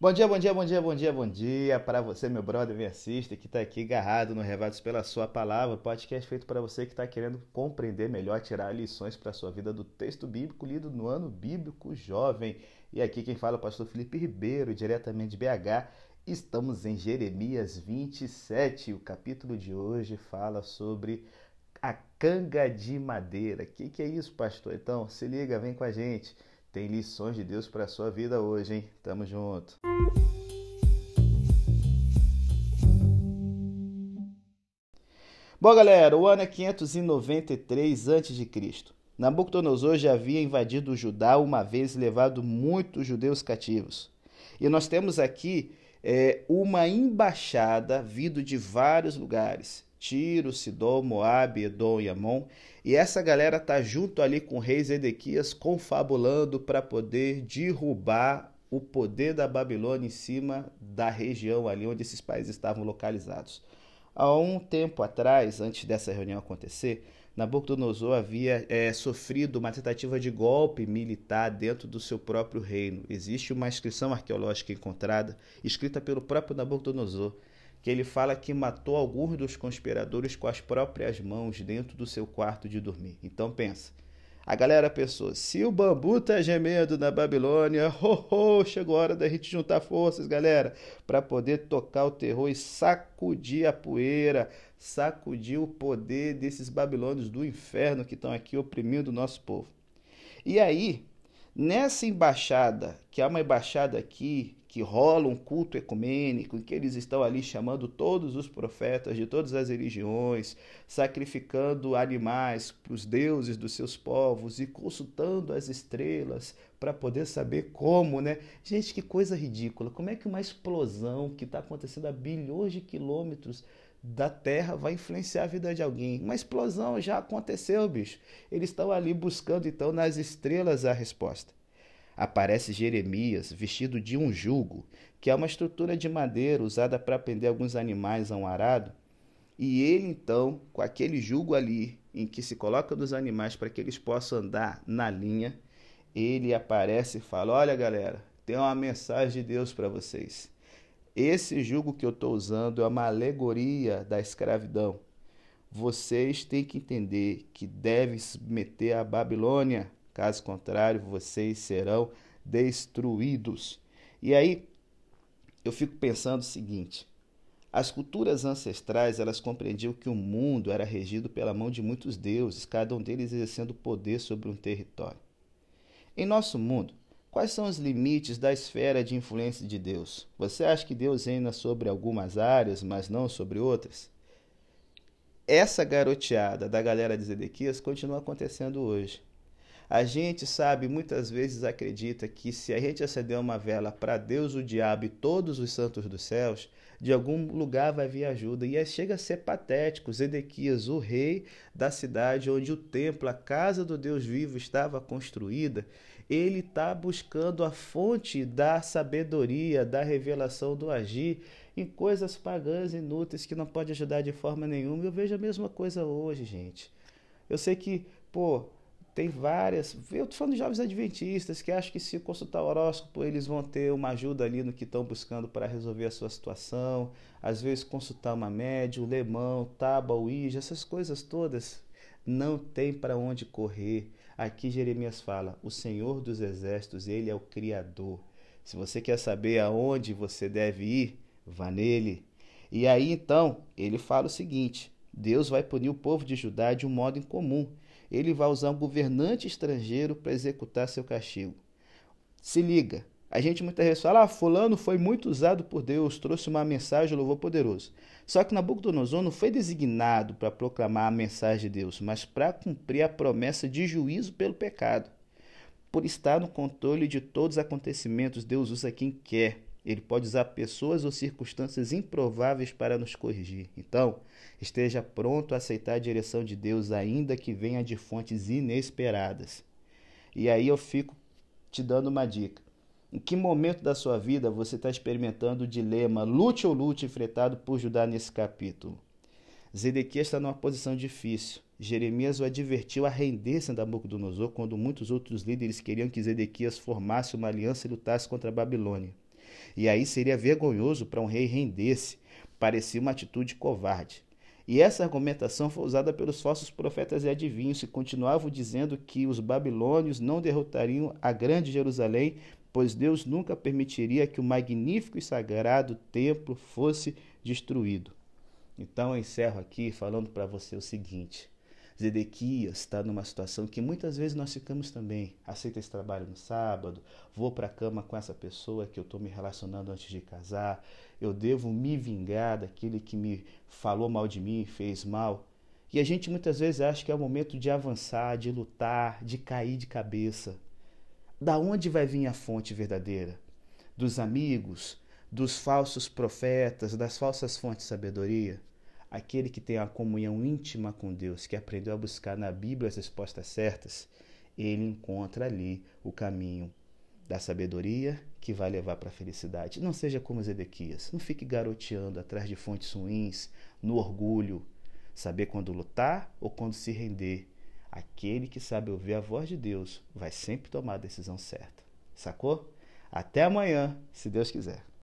Bom dia, bom dia, bom dia, bom dia, bom dia para você, meu brother, me assiste, que está aqui agarrado no Revados pela Sua Palavra, podcast feito para você que está querendo compreender melhor, tirar lições para a sua vida do texto bíblico lido no ano bíblico jovem. E aqui quem fala é o pastor Felipe Ribeiro, diretamente de BH. Estamos em Jeremias 27. O capítulo de hoje fala sobre a canga de madeira. O que, que é isso, pastor? Então, se liga, vem com a gente. Tem lições de Deus para a sua vida hoje, hein? Tamo junto. Bom, galera, o ano é 593 a.C. Nabucodonosor já havia invadido Judá uma vez levado muitos judeus cativos. E nós temos aqui é, uma embaixada vindo de vários lugares. Tiro, Sidom, Moabe, Edom e Amon. E essa galera tá junto ali com o rei Zedequias confabulando para poder derrubar o poder da Babilônia em cima da região ali onde esses países estavam localizados. Há um tempo atrás, antes dessa reunião acontecer, Nabucodonosor havia é, sofrido uma tentativa de golpe militar dentro do seu próprio reino. Existe uma inscrição arqueológica encontrada, escrita pelo próprio Nabucodonosor, que ele fala que matou alguns dos conspiradores com as próprias mãos dentro do seu quarto de dormir. Então pensa. A galera pensou: se o bambu tá gemendo na Babilônia, ho, ho, chegou a hora da gente juntar forças, galera, para poder tocar o terror e sacudir a poeira, sacudir o poder desses babilônios do inferno que estão aqui oprimindo o nosso povo. E aí, nessa embaixada, que é uma embaixada aqui que rola um culto ecumênico, em que eles estão ali chamando todos os profetas de todas as religiões, sacrificando animais para os deuses dos seus povos e consultando as estrelas para poder saber como, né? Gente, que coisa ridícula! Como é que uma explosão que está acontecendo a bilhões de quilômetros da Terra vai influenciar a vida de alguém? Uma explosão já aconteceu, bicho. Eles estão ali buscando então nas estrelas a resposta aparece Jeremias vestido de um jugo, que é uma estrutura de madeira usada para prender alguns animais a um arado. E ele então, com aquele jugo ali, em que se coloca nos animais para que eles possam andar na linha, ele aparece e fala: Olha, galera, tem uma mensagem de Deus para vocês. Esse jugo que eu estou usando é uma alegoria da escravidão. Vocês têm que entender que devem se meter a Babilônia Caso contrário, vocês serão destruídos. E aí eu fico pensando o seguinte: as culturas ancestrais elas compreendiam que o mundo era regido pela mão de muitos deuses, cada um deles exercendo poder sobre um território. Em nosso mundo, quais são os limites da esfera de influência de Deus? Você acha que Deus reina sobre algumas áreas, mas não sobre outras? Essa garoteada da galera de Zedequias continua acontecendo hoje. A gente sabe, muitas vezes acredita que se a gente acender uma vela para Deus, o diabo e todos os santos dos céus, de algum lugar vai vir ajuda. E chega a ser patético. Zedequias, o rei da cidade onde o templo, a casa do Deus vivo, estava construída, ele está buscando a fonte da sabedoria, da revelação do agir em coisas pagãs inúteis que não pode ajudar de forma nenhuma. Eu vejo a mesma coisa hoje, gente. Eu sei que, pô, tem várias. Eu estou falando de jovens adventistas que acham que se consultar o horóscopo eles vão ter uma ajuda ali no que estão buscando para resolver a sua situação. Às vezes consultar uma médium, lemão, tábua, ouija, essas coisas todas. Não tem para onde correr. Aqui Jeremias fala: o Senhor dos Exércitos, ele é o Criador. Se você quer saber aonde você deve ir, vá nele. E aí então ele fala o seguinte: Deus vai punir o povo de Judá de um modo incomum ele vai usar um governante estrangeiro para executar seu castigo. Se liga, a gente muitas vezes fala, ah, fulano foi muito usado por Deus, trouxe uma mensagem louvor poderoso. Só que Nabucodonosor não foi designado para proclamar a mensagem de Deus, mas para cumprir a promessa de juízo pelo pecado. Por estar no controle de todos os acontecimentos, Deus usa quem quer. Ele pode usar pessoas ou circunstâncias improváveis para nos corrigir. Então, esteja pronto a aceitar a direção de Deus, ainda que venha de fontes inesperadas. E aí eu fico te dando uma dica. Em que momento da sua vida você está experimentando o dilema lute ou lute enfrentado por Judá nesse capítulo? Zedequias está numa posição difícil. Jeremias o advertiu a render-se a Nabucodonosor quando muitos outros líderes queriam que Zedequias formasse uma aliança e lutasse contra a Babilônia. E aí seria vergonhoso para um rei render-se. Parecia uma atitude covarde. E essa argumentação foi usada pelos falsos profetas e adivinhos, que continuavam dizendo que os babilônios não derrotariam a grande Jerusalém, pois Deus nunca permitiria que o magnífico e sagrado templo fosse destruído. Então eu encerro aqui falando para você o seguinte: Zedequias está numa situação que muitas vezes nós ficamos também. Aceita esse trabalho no sábado, vou para a cama com essa pessoa que eu estou me relacionando antes de casar, eu devo me vingar daquele que me falou mal de mim, fez mal. E a gente muitas vezes acha que é o momento de avançar, de lutar, de cair de cabeça. Da onde vai vir a fonte verdadeira? Dos amigos, dos falsos profetas, das falsas fontes de sabedoria? Aquele que tem a comunhão íntima com Deus, que aprendeu a buscar na Bíblia as respostas certas, ele encontra ali o caminho da sabedoria que vai levar para a felicidade. Não seja como Zedequias, não fique garoteando atrás de fontes ruins, no orgulho, saber quando lutar ou quando se render. Aquele que sabe ouvir a voz de Deus vai sempre tomar a decisão certa. Sacou? Até amanhã, se Deus quiser.